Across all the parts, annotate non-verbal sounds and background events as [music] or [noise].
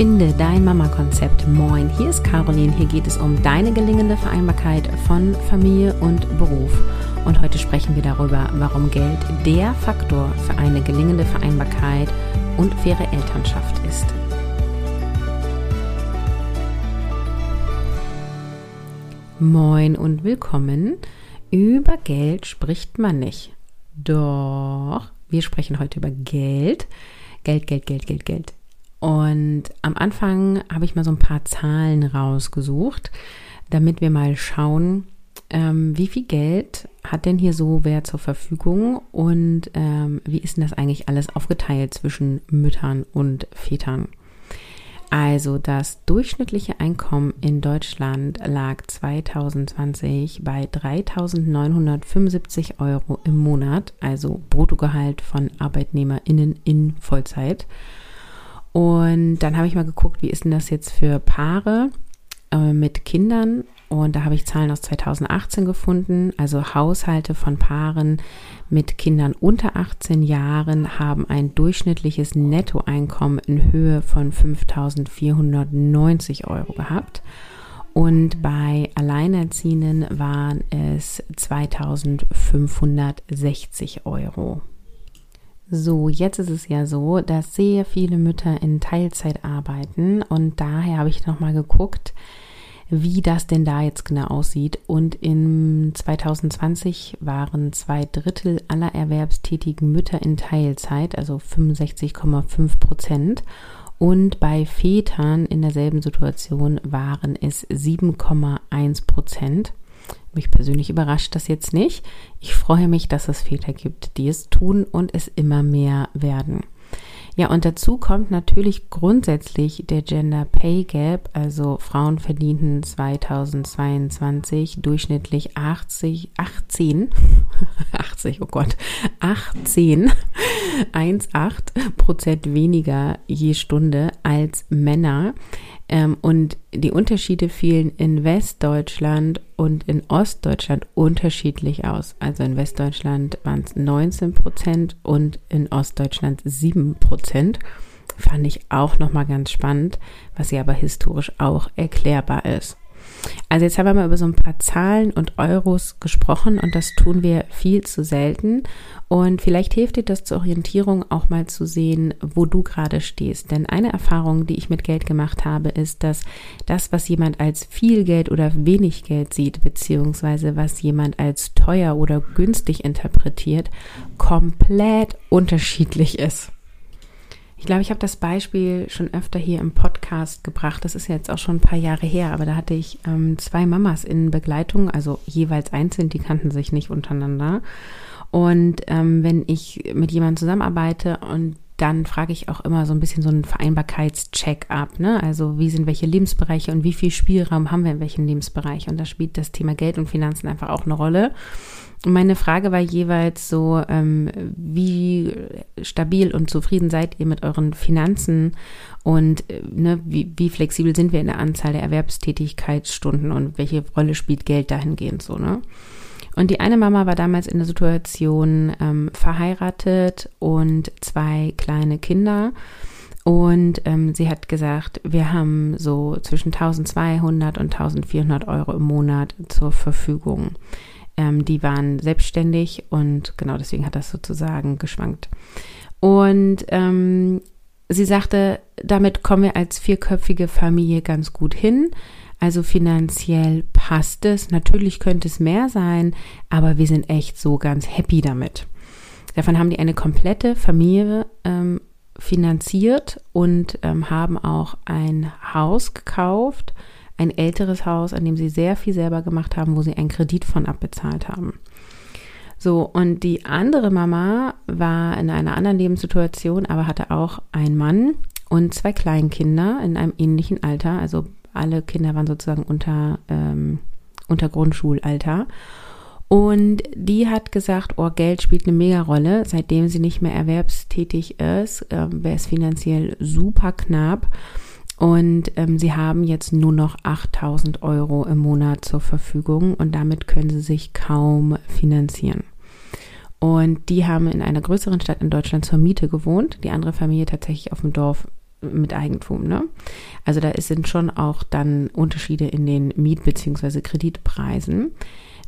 Finde dein Mama-Konzept. Moin, hier ist Caroline. Hier geht es um deine gelingende Vereinbarkeit von Familie und Beruf. Und heute sprechen wir darüber, warum Geld der Faktor für eine gelingende Vereinbarkeit und faire Elternschaft ist. Moin und willkommen. Über Geld spricht man nicht. Doch, wir sprechen heute über Geld. Geld, Geld, Geld, Geld, Geld. Und am Anfang habe ich mal so ein paar Zahlen rausgesucht, damit wir mal schauen, ähm, wie viel Geld hat denn hier so wer zur Verfügung und ähm, wie ist denn das eigentlich alles aufgeteilt zwischen Müttern und Vätern? Also das durchschnittliche Einkommen in Deutschland lag 2020 bei 3.975 Euro im Monat, also Bruttogehalt von Arbeitnehmerinnen in Vollzeit. Und dann habe ich mal geguckt, wie ist denn das jetzt für Paare äh, mit Kindern? Und da habe ich Zahlen aus 2018 gefunden. Also Haushalte von Paaren mit Kindern unter 18 Jahren haben ein durchschnittliches Nettoeinkommen in Höhe von 5.490 Euro gehabt. Und bei Alleinerziehenden waren es 2.560 Euro. So, jetzt ist es ja so, dass sehr viele Mütter in Teilzeit arbeiten und daher habe ich nochmal geguckt, wie das denn da jetzt genau aussieht. Und in 2020 waren zwei Drittel aller erwerbstätigen Mütter in Teilzeit, also 65,5 Prozent. Und bei Vätern in derselben Situation waren es 7,1 Prozent. Mich persönlich überrascht das jetzt nicht. Ich freue mich, dass es Väter gibt, die es tun und es immer mehr werden. Ja, und dazu kommt natürlich grundsätzlich der Gender Pay Gap. Also Frauen verdienten 2022 durchschnittlich 80, 18, 80, oh Gott, 18, 1,8 Prozent weniger je Stunde als Männer. Ähm, und die Unterschiede fielen in Westdeutschland und in Ostdeutschland unterschiedlich aus. Also in Westdeutschland waren es 19 Prozent und in Ostdeutschland 7 Prozent. Fand ich auch nochmal ganz spannend, was ja aber historisch auch erklärbar ist. Also jetzt haben wir mal über so ein paar Zahlen und Euros gesprochen und das tun wir viel zu selten. Und vielleicht hilft dir das zur Orientierung auch mal zu sehen, wo du gerade stehst. Denn eine Erfahrung, die ich mit Geld gemacht habe, ist, dass das, was jemand als viel Geld oder wenig Geld sieht, beziehungsweise was jemand als teuer oder günstig interpretiert, komplett unterschiedlich ist. Ich glaube, ich habe das Beispiel schon öfter hier im Podcast gebracht. Das ist jetzt auch schon ein paar Jahre her, aber da hatte ich ähm, zwei Mamas in Begleitung, also jeweils einzeln, die kannten sich nicht untereinander. Und ähm, wenn ich mit jemandem zusammenarbeite und dann frage ich auch immer so ein bisschen so einen Vereinbarkeitscheck ab. Ne? Also wie sind welche Lebensbereiche und wie viel Spielraum haben wir in welchen Lebensbereich? Und da spielt das Thema Geld und Finanzen einfach auch eine Rolle. Meine Frage war jeweils so, ähm, wie stabil und zufrieden seid ihr mit euren Finanzen und äh, ne, wie, wie flexibel sind wir in der Anzahl der Erwerbstätigkeitsstunden und welche Rolle spielt Geld dahingehend so, ne? Und die eine Mama war damals in der Situation ähm, verheiratet und zwei kleine Kinder. Und ähm, sie hat gesagt, wir haben so zwischen 1200 und 1400 Euro im Monat zur Verfügung. Ähm, die waren selbstständig und genau deswegen hat das sozusagen geschwankt. Und ähm, sie sagte, damit kommen wir als vierköpfige Familie ganz gut hin. Also finanziell passt es. Natürlich könnte es mehr sein, aber wir sind echt so ganz happy damit. Davon haben die eine komplette Familie ähm, finanziert und ähm, haben auch ein Haus gekauft ein älteres Haus, an dem sie sehr viel selber gemacht haben, wo sie einen Kredit von abbezahlt haben. So, und die andere Mama war in einer anderen Lebenssituation, aber hatte auch einen Mann und zwei Kleinkinder in einem ähnlichen Alter. Also alle Kinder waren sozusagen unter, ähm, unter Grundschulalter. Und die hat gesagt, oh, Geld spielt eine Mega-Rolle. Seitdem sie nicht mehr erwerbstätig ist, äh, wäre es finanziell super knapp. Und ähm, sie haben jetzt nur noch 8000 Euro im Monat zur Verfügung und damit können sie sich kaum finanzieren. Und die haben in einer größeren Stadt in Deutschland zur Miete gewohnt, die andere Familie tatsächlich auf dem Dorf mit Eigentum. Ne? Also da sind schon auch dann Unterschiede in den Miet- bzw. Kreditpreisen.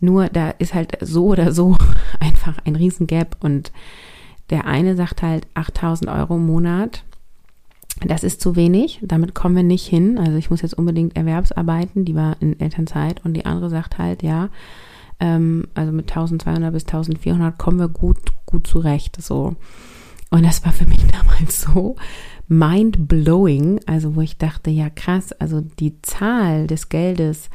Nur da ist halt so oder so [laughs] einfach ein Riesengap und der eine sagt halt 8000 Euro im Monat. Das ist zu wenig, damit kommen wir nicht hin. Also ich muss jetzt unbedingt Erwerbsarbeiten, die war in Elternzeit. Und die andere sagt halt, ja, ähm, also mit 1200 bis 1400 kommen wir gut, gut zurecht, so. Und das war für mich [laughs] damals so mind blowing, also wo ich dachte, ja krass, also die Zahl des Geldes,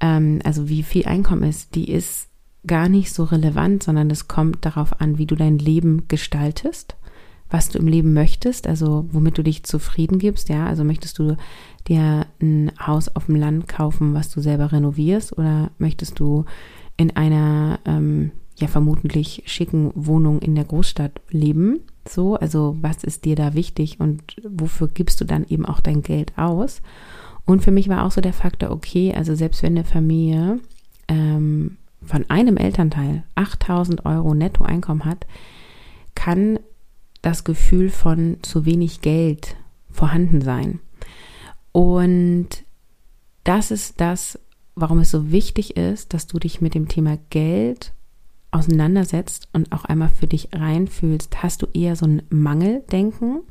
ähm, also wie viel Einkommen ist, die ist gar nicht so relevant, sondern es kommt darauf an, wie du dein Leben gestaltest, was du im Leben möchtest, also womit du dich zufrieden gibst, ja, also möchtest du dir ein Haus auf dem Land kaufen, was du selber renovierst, oder möchtest du in einer ähm, ja vermutlich schicken Wohnung in der Großstadt leben. So, also was ist dir da wichtig und wofür gibst du dann eben auch dein Geld aus? Und für mich war auch so der Faktor, okay, also selbst wenn eine Familie ähm, von einem Elternteil 8000 Euro Nettoeinkommen hat, kann das Gefühl von zu wenig Geld vorhanden sein. Und das ist das, warum es so wichtig ist, dass du dich mit dem Thema Geld auseinandersetzt und auch einmal für dich reinfühlst, hast du eher so ein Mangeldenken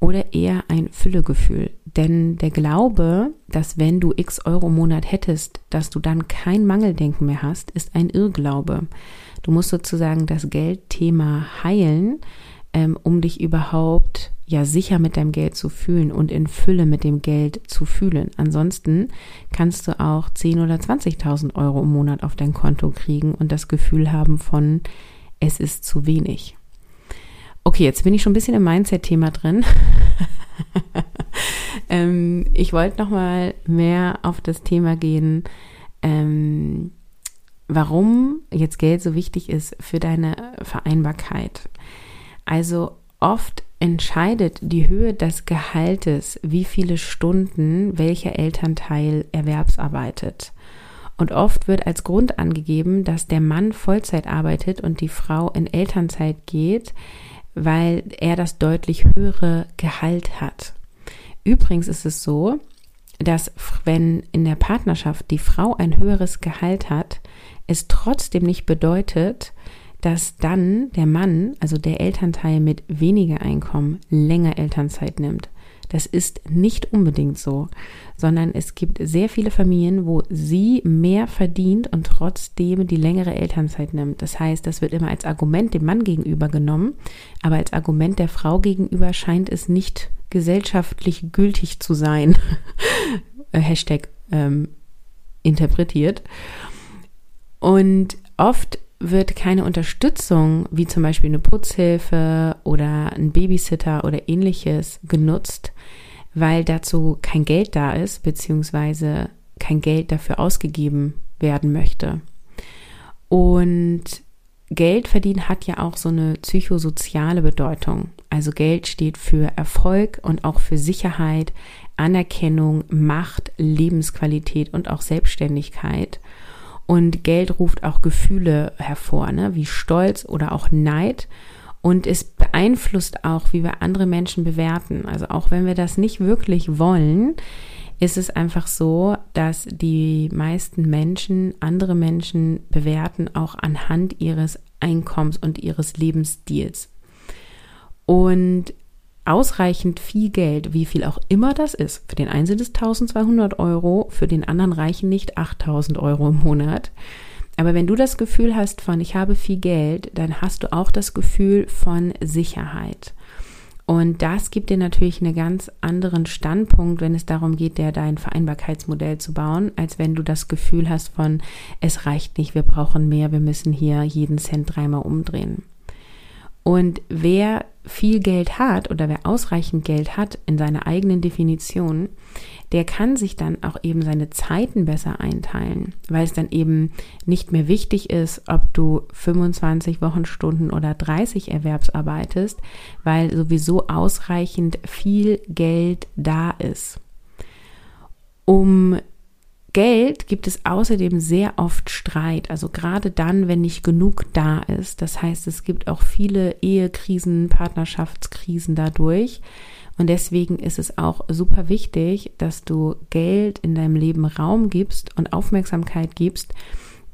oder eher ein Füllegefühl? Denn der Glaube, dass wenn du x Euro im Monat hättest, dass du dann kein Mangeldenken mehr hast, ist ein Irrglaube. Du musst sozusagen das Geldthema heilen, ähm, um dich überhaupt ja sicher mit deinem Geld zu fühlen und in Fülle mit dem Geld zu fühlen. Ansonsten kannst du auch 10 oder 20.000 Euro im Monat auf dein Konto kriegen und das Gefühl haben von, es ist zu wenig. Okay, jetzt bin ich schon ein bisschen im Mindset-Thema drin. [laughs] ähm, ich wollte noch mal mehr auf das Thema gehen, ähm, warum jetzt Geld so wichtig ist für deine Vereinbarkeit. Also oft entscheidet die Höhe des Gehaltes, wie viele Stunden welcher Elternteil erwerbsarbeitet. Und oft wird als Grund angegeben, dass der Mann Vollzeit arbeitet und die Frau in Elternzeit geht, weil er das deutlich höhere Gehalt hat. Übrigens ist es so, dass wenn in der Partnerschaft die Frau ein höheres Gehalt hat, es trotzdem nicht bedeutet, dass dann der Mann, also der Elternteil mit weniger Einkommen, länger Elternzeit nimmt. Das ist nicht unbedingt so, sondern es gibt sehr viele Familien, wo sie mehr verdient und trotzdem die längere Elternzeit nimmt. Das heißt, das wird immer als Argument dem Mann gegenüber genommen, aber als Argument der Frau gegenüber scheint es nicht gesellschaftlich gültig zu sein. [laughs] Hashtag ähm, interpretiert. Und oft wird keine Unterstützung, wie zum Beispiel eine Putzhilfe oder ein Babysitter oder ähnliches genutzt, weil dazu kein Geld da ist, beziehungsweise kein Geld dafür ausgegeben werden möchte. Und Geld verdienen hat ja auch so eine psychosoziale Bedeutung. Also Geld steht für Erfolg und auch für Sicherheit, Anerkennung, Macht, Lebensqualität und auch Selbstständigkeit. Und Geld ruft auch Gefühle hervor, ne? wie Stolz oder auch Neid. Und es beeinflusst auch, wie wir andere Menschen bewerten. Also auch wenn wir das nicht wirklich wollen, ist es einfach so, dass die meisten Menschen andere Menschen bewerten auch anhand ihres Einkommens und ihres Lebensstils. Und ausreichend viel Geld, wie viel auch immer das ist. Für den einen sind es 1200 Euro, für den anderen reichen nicht 8000 Euro im Monat. Aber wenn du das Gefühl hast von, ich habe viel Geld, dann hast du auch das Gefühl von Sicherheit. Und das gibt dir natürlich einen ganz anderen Standpunkt, wenn es darum geht, dir dein Vereinbarkeitsmodell zu bauen, als wenn du das Gefühl hast von, es reicht nicht, wir brauchen mehr, wir müssen hier jeden Cent dreimal umdrehen. Und wer viel Geld hat oder wer ausreichend Geld hat in seiner eigenen Definition, der kann sich dann auch eben seine Zeiten besser einteilen, weil es dann eben nicht mehr wichtig ist, ob du 25 Wochenstunden oder 30 erwerbsarbeitest, weil sowieso ausreichend viel Geld da ist. Um Geld gibt es außerdem sehr oft Streit, also gerade dann, wenn nicht genug da ist. Das heißt, es gibt auch viele Ehekrisen, Partnerschaftskrisen dadurch. Und deswegen ist es auch super wichtig, dass du Geld in deinem Leben Raum gibst und Aufmerksamkeit gibst,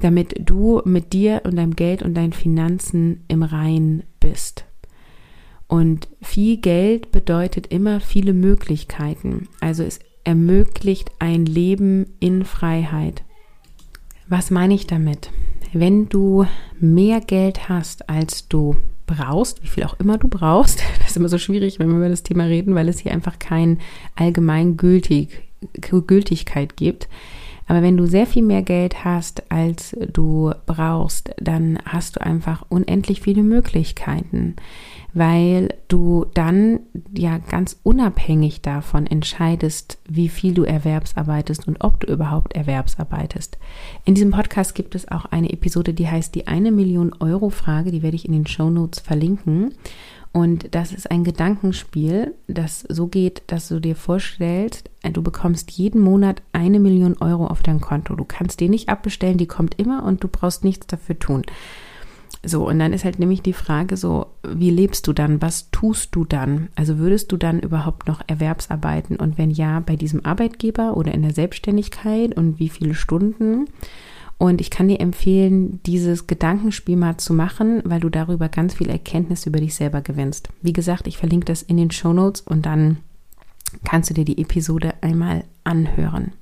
damit du mit dir und deinem Geld und deinen Finanzen im Rein bist. Und viel Geld bedeutet immer viele Möglichkeiten. Also es ermöglicht ein Leben in Freiheit. Was meine ich damit? Wenn du mehr Geld hast, als du brauchst, wie viel auch immer du brauchst, [laughs] das ist immer so schwierig, wenn wir über das Thema reden, weil es hier einfach kein allgemeingültig Gültigkeit gibt. Aber wenn du sehr viel mehr Geld hast, als du brauchst, dann hast du einfach unendlich viele Möglichkeiten, weil du dann ja ganz unabhängig davon entscheidest, wie viel du erwerbsarbeitest und ob du überhaupt erwerbsarbeitest. In diesem Podcast gibt es auch eine Episode, die heißt die eine Million Euro Frage, die werde ich in den Show Notes verlinken. Und das ist ein Gedankenspiel, das so geht, dass du dir vorstellst, äh, du bekommst jeden Monat eine Million Euro auf dein Konto. Du kannst die nicht abbestellen, die kommt immer und du brauchst nichts dafür tun. So, und dann ist halt nämlich die Frage so, wie lebst du dann? Was tust du dann? Also würdest du dann überhaupt noch Erwerbsarbeiten? Und wenn ja, bei diesem Arbeitgeber oder in der Selbstständigkeit und wie viele Stunden? Und ich kann dir empfehlen, dieses Gedankenspiel mal zu machen, weil du darüber ganz viel Erkenntnis über dich selber gewinnst. Wie gesagt, ich verlinke das in den Show Notes und dann kannst du dir die Episode einmal anhören.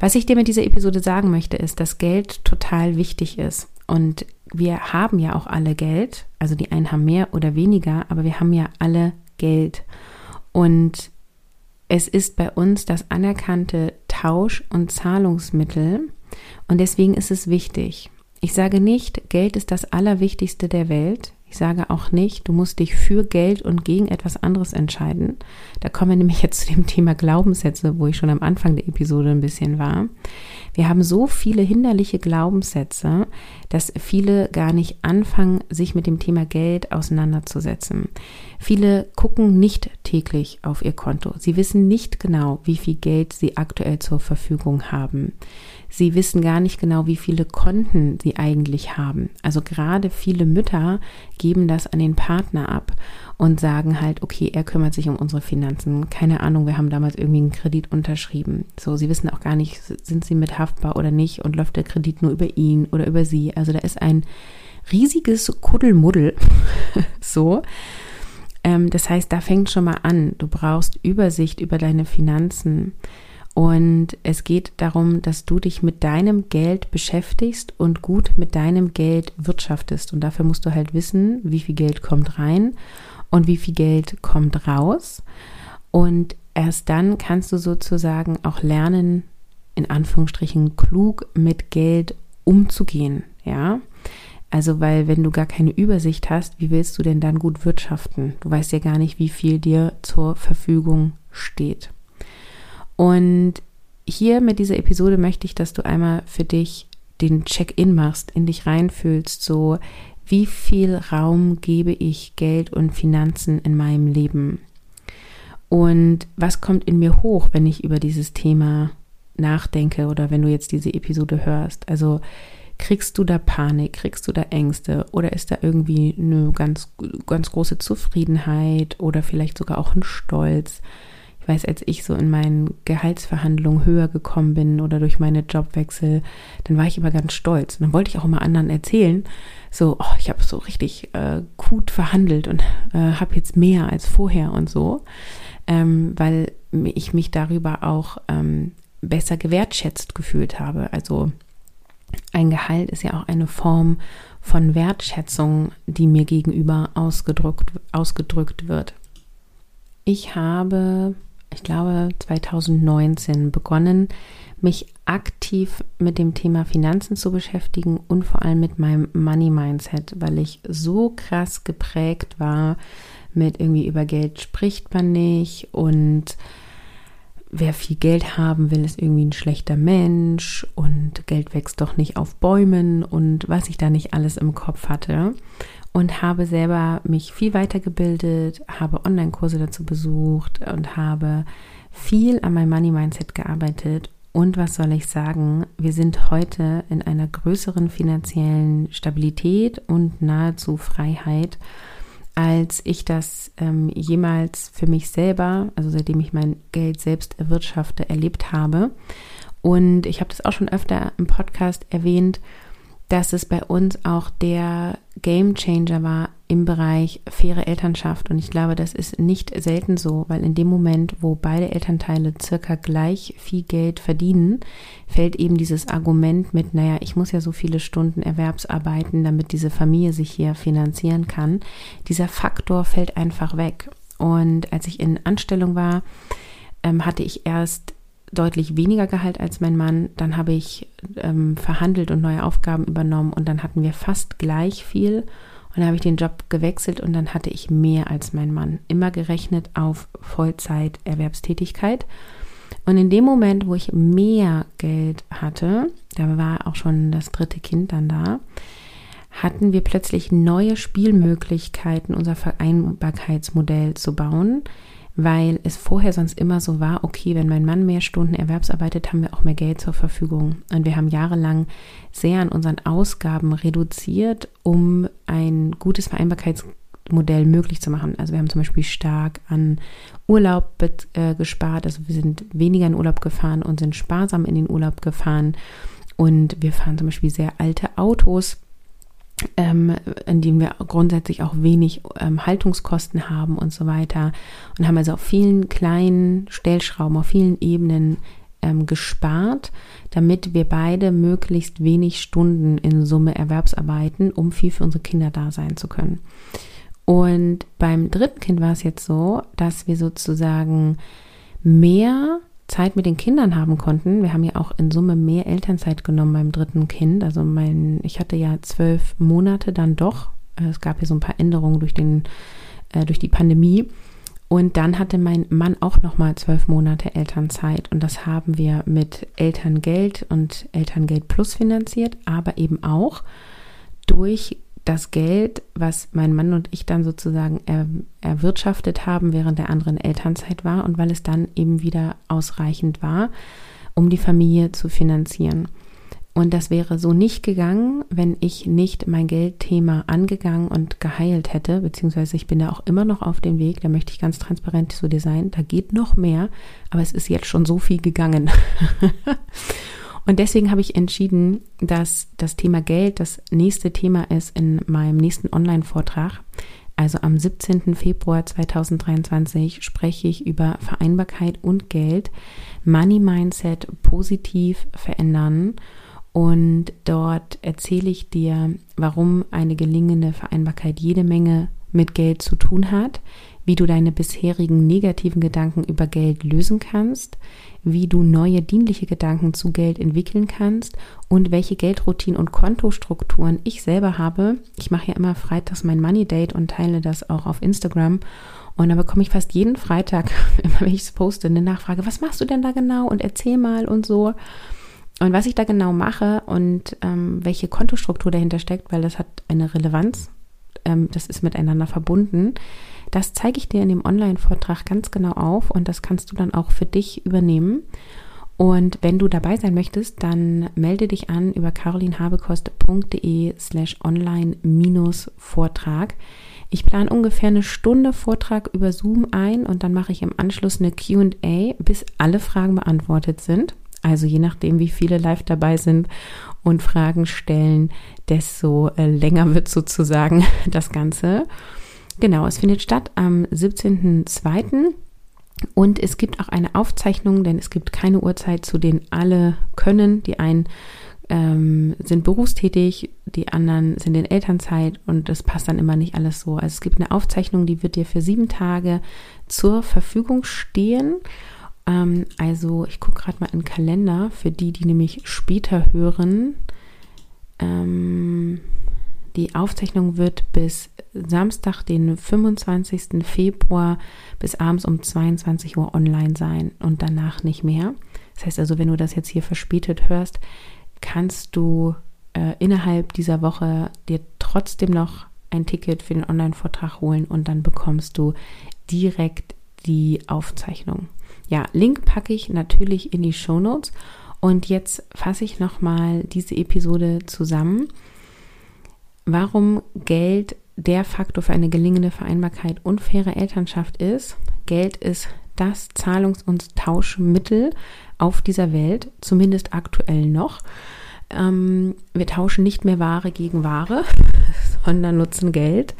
Was ich dir mit dieser Episode sagen möchte, ist, dass Geld total wichtig ist. Und wir haben ja auch alle Geld. Also die einen haben mehr oder weniger, aber wir haben ja alle Geld. Und es ist bei uns das anerkannte Tausch- und Zahlungsmittel und deswegen ist es wichtig. Ich sage nicht, Geld ist das Allerwichtigste der Welt. Ich sage auch nicht, du musst dich für Geld und gegen etwas anderes entscheiden. Da kommen wir nämlich jetzt zu dem Thema Glaubenssätze, wo ich schon am Anfang der Episode ein bisschen war. Wir haben so viele hinderliche Glaubenssätze, dass viele gar nicht anfangen, sich mit dem Thema Geld auseinanderzusetzen. Viele gucken nicht täglich auf ihr Konto. Sie wissen nicht genau, wie viel Geld sie aktuell zur Verfügung haben. Sie wissen gar nicht genau, wie viele Konten sie eigentlich haben. Also gerade viele Mütter geben das an den Partner ab und sagen halt, okay, er kümmert sich um unsere Finanzen. Keine Ahnung, wir haben damals irgendwie einen Kredit unterschrieben. So, sie wissen auch gar nicht, sind sie mit haftbar oder nicht und läuft der Kredit nur über ihn oder über sie. Also da ist ein riesiges Kuddelmuddel. [laughs] so. Ähm, das heißt, da fängt schon mal an. Du brauchst Übersicht über deine Finanzen. Und es geht darum, dass du dich mit deinem Geld beschäftigst und gut mit deinem Geld wirtschaftest. Und dafür musst du halt wissen, wie viel Geld kommt rein und wie viel Geld kommt raus. Und erst dann kannst du sozusagen auch lernen, in Anführungsstrichen klug mit Geld umzugehen. Ja. Also, weil wenn du gar keine Übersicht hast, wie willst du denn dann gut wirtschaften? Du weißt ja gar nicht, wie viel dir zur Verfügung steht. Und hier mit dieser Episode möchte ich, dass du einmal für dich den Check-in machst, in dich reinfühlst, so wie viel Raum gebe ich Geld und Finanzen in meinem Leben? Und was kommt in mir hoch, wenn ich über dieses Thema nachdenke oder wenn du jetzt diese Episode hörst? Also kriegst du da Panik, kriegst du da Ängste oder ist da irgendwie eine ganz, ganz große Zufriedenheit oder vielleicht sogar auch ein Stolz? Weiß, als ich so in meinen Gehaltsverhandlungen höher gekommen bin oder durch meine Jobwechsel, dann war ich immer ganz stolz. Und dann wollte ich auch immer anderen erzählen, so, oh, ich habe so richtig äh, gut verhandelt und äh, habe jetzt mehr als vorher und so, ähm, weil ich mich darüber auch ähm, besser gewertschätzt gefühlt habe. Also ein Gehalt ist ja auch eine Form von Wertschätzung, die mir gegenüber ausgedrückt, ausgedrückt wird. Ich habe ich glaube, 2019 begonnen, mich aktiv mit dem Thema Finanzen zu beschäftigen und vor allem mit meinem Money Mindset, weil ich so krass geprägt war mit irgendwie über Geld spricht man nicht und wer viel Geld haben will, ist irgendwie ein schlechter Mensch und Geld wächst doch nicht auf Bäumen und was ich da nicht alles im Kopf hatte und habe selber mich viel weitergebildet, habe Online-Kurse dazu besucht und habe viel an meinem Money Mindset gearbeitet. Und was soll ich sagen? Wir sind heute in einer größeren finanziellen Stabilität und nahezu Freiheit, als ich das ähm, jemals für mich selber, also seitdem ich mein Geld selbst erwirtschafte, erlebt habe. Und ich habe das auch schon öfter im Podcast erwähnt, dass es bei uns auch der Game Changer war im Bereich faire Elternschaft. Und ich glaube, das ist nicht selten so, weil in dem Moment, wo beide Elternteile circa gleich viel Geld verdienen, fällt eben dieses Argument mit, naja, ich muss ja so viele Stunden Erwerbsarbeiten, damit diese Familie sich hier finanzieren kann. Dieser Faktor fällt einfach weg. Und als ich in Anstellung war, ähm, hatte ich erst deutlich weniger Gehalt als mein Mann. Dann habe ich ähm, verhandelt und neue Aufgaben übernommen und dann hatten wir fast gleich viel. Und dann habe ich den Job gewechselt und dann hatte ich mehr als mein Mann. Immer gerechnet auf Vollzeit-Erwerbstätigkeit. Und in dem Moment, wo ich mehr Geld hatte, da war auch schon das dritte Kind dann da, hatten wir plötzlich neue Spielmöglichkeiten, unser Vereinbarkeitsmodell zu bauen, weil es vorher sonst immer so war, okay, wenn mein Mann mehr Stunden erwerbsarbeitet, haben wir auch mehr Geld zur Verfügung. Und wir haben jahrelang sehr an unseren Ausgaben reduziert, um ein gutes Vereinbarkeitsmodell möglich zu machen. Also wir haben zum Beispiel stark an Urlaub äh, gespart, also wir sind weniger in Urlaub gefahren und sind sparsam in den Urlaub gefahren. Und wir fahren zum Beispiel sehr alte Autos ähm, in dem wir grundsätzlich auch wenig ähm, Haltungskosten haben und so weiter. Und haben also auf vielen kleinen Stellschrauben, auf vielen Ebenen ähm, gespart, damit wir beide möglichst wenig Stunden in Summe Erwerbsarbeiten, um viel für unsere Kinder da sein zu können. Und beim dritten Kind war es jetzt so, dass wir sozusagen mehr Zeit mit den Kindern haben konnten. Wir haben ja auch in Summe mehr Elternzeit genommen beim dritten Kind. Also mein, ich hatte ja zwölf Monate dann doch. Es gab ja so ein paar Änderungen durch den, äh, durch die Pandemie. Und dann hatte mein Mann auch nochmal zwölf Monate Elternzeit. Und das haben wir mit Elterngeld und Elterngeld Plus finanziert, aber eben auch durch das Geld, was mein Mann und ich dann sozusagen er, erwirtschaftet haben, während der anderen Elternzeit war und weil es dann eben wieder ausreichend war, um die Familie zu finanzieren. Und das wäre so nicht gegangen, wenn ich nicht mein Geldthema angegangen und geheilt hätte, beziehungsweise ich bin da auch immer noch auf dem Weg, da möchte ich ganz transparent zu dir sein, da geht noch mehr, aber es ist jetzt schon so viel gegangen. [laughs] Und deswegen habe ich entschieden, dass das Thema Geld das nächste Thema ist in meinem nächsten Online-Vortrag. Also am 17. Februar 2023 spreche ich über Vereinbarkeit und Geld, Money Mindset positiv verändern. Und dort erzähle ich dir, warum eine gelingende Vereinbarkeit jede Menge mit Geld zu tun hat, wie du deine bisherigen negativen Gedanken über Geld lösen kannst, wie du neue dienliche Gedanken zu Geld entwickeln kannst und welche Geldroutinen und Kontostrukturen ich selber habe. Ich mache ja immer freitags mein Money Date und teile das auch auf Instagram. Und da bekomme ich fast jeden Freitag, [laughs] immer wenn ich es poste, eine Nachfrage, was machst du denn da genau und erzähl mal und so. Und was ich da genau mache und ähm, welche Kontostruktur dahinter steckt, weil das hat eine Relevanz, ähm, das ist miteinander verbunden. Das zeige ich dir in dem Online-Vortrag ganz genau auf und das kannst du dann auch für dich übernehmen. Und wenn du dabei sein möchtest, dann melde dich an über carolinhabekost.de slash online-vortrag. Ich plane ungefähr eine Stunde Vortrag über Zoom ein und dann mache ich im Anschluss eine QA, bis alle Fragen beantwortet sind. Also je nachdem, wie viele live dabei sind und Fragen stellen, desto äh, länger wird sozusagen [laughs] das Ganze. Genau, es findet statt am 17.02. Und es gibt auch eine Aufzeichnung, denn es gibt keine Uhrzeit, zu denen alle können. Die einen ähm, sind berufstätig, die anderen sind in Elternzeit und das passt dann immer nicht alles so. Also es gibt eine Aufzeichnung, die wird dir für sieben Tage zur Verfügung stehen. Ähm, also ich gucke gerade mal in den Kalender für die, die nämlich später hören. Ähm, die Aufzeichnung wird bis Samstag, den 25. Februar bis abends um 22 Uhr online sein und danach nicht mehr. Das heißt also, wenn du das jetzt hier verspätet hörst, kannst du äh, innerhalb dieser Woche dir trotzdem noch ein Ticket für den Online-Vortrag holen und dann bekommst du direkt die Aufzeichnung. Ja, Link packe ich natürlich in die Show Notes und jetzt fasse ich nochmal diese Episode zusammen warum Geld der Faktor für eine gelingende Vereinbarkeit und faire Elternschaft ist, Geld ist das Zahlungs- und Tauschmittel auf dieser Welt, zumindest aktuell noch. Ähm, wir tauschen nicht mehr Ware gegen Ware, [laughs] sondern nutzen Geld.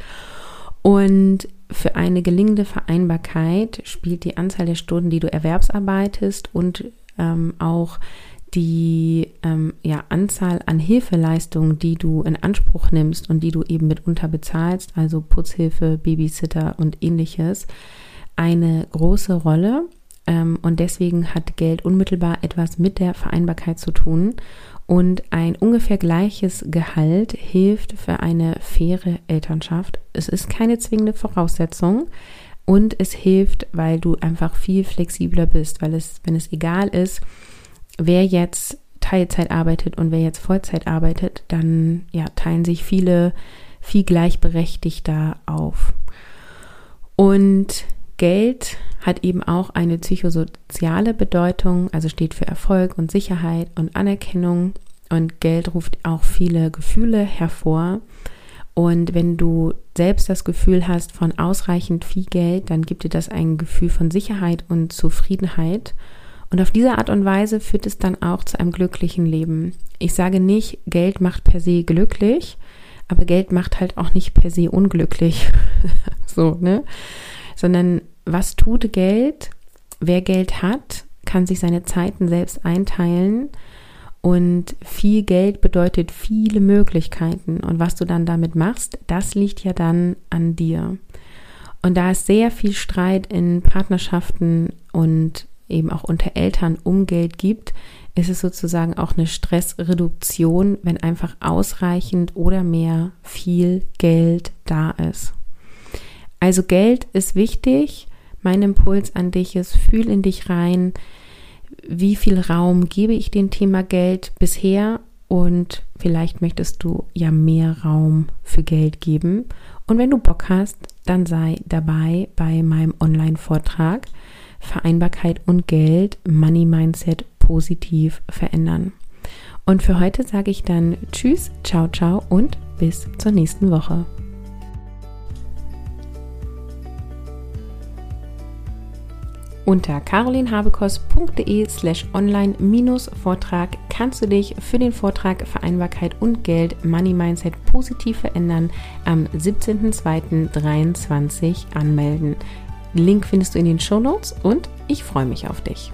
Und für eine gelingende Vereinbarkeit spielt die Anzahl der Stunden, die du erwerbsarbeitest und ähm, auch die ähm, ja, Anzahl an Hilfeleistungen, die du in Anspruch nimmst und die du eben mitunter bezahlst, also Putzhilfe, Babysitter und ähnliches, eine große Rolle. Ähm, und deswegen hat Geld unmittelbar etwas mit der Vereinbarkeit zu tun. Und ein ungefähr gleiches Gehalt hilft für eine faire Elternschaft. Es ist keine zwingende Voraussetzung. Und es hilft, weil du einfach viel flexibler bist, weil es, wenn es egal ist, wer jetzt Teilzeit arbeitet und wer jetzt Vollzeit arbeitet, dann ja, teilen sich viele viel gleichberechtigter auf. Und Geld hat eben auch eine psychosoziale Bedeutung, also steht für Erfolg und Sicherheit und Anerkennung. Und Geld ruft auch viele Gefühle hervor. Und wenn du selbst das Gefühl hast von ausreichend viel Geld, dann gibt dir das ein Gefühl von Sicherheit und Zufriedenheit. Und auf diese Art und Weise führt es dann auch zu einem glücklichen Leben. Ich sage nicht, Geld macht per se glücklich, aber Geld macht halt auch nicht per se unglücklich. [laughs] so, ne? Sondern was tut Geld? Wer Geld hat, kann sich seine Zeiten selbst einteilen. Und viel Geld bedeutet viele Möglichkeiten. Und was du dann damit machst, das liegt ja dann an dir. Und da es sehr viel Streit in Partnerschaften und eben auch unter Eltern um Geld gibt, ist es sozusagen auch eine Stressreduktion, wenn einfach ausreichend oder mehr viel Geld da ist. Also Geld ist wichtig. Mein Impuls an dich ist, fühl in dich rein, wie viel Raum gebe ich dem Thema Geld bisher und vielleicht möchtest du ja mehr Raum für Geld geben. Und wenn du Bock hast, dann sei dabei bei meinem Online-Vortrag Vereinbarkeit und Geld, Money Mindset positiv verändern. Und für heute sage ich dann Tschüss, ciao, ciao und bis zur nächsten Woche. Unter carolinhabekos.de slash online-Vortrag kannst du dich für den Vortrag Vereinbarkeit und Geld Money Mindset positiv verändern am 17.02.23 anmelden. Link findest du in den Show Notes und ich freue mich auf dich.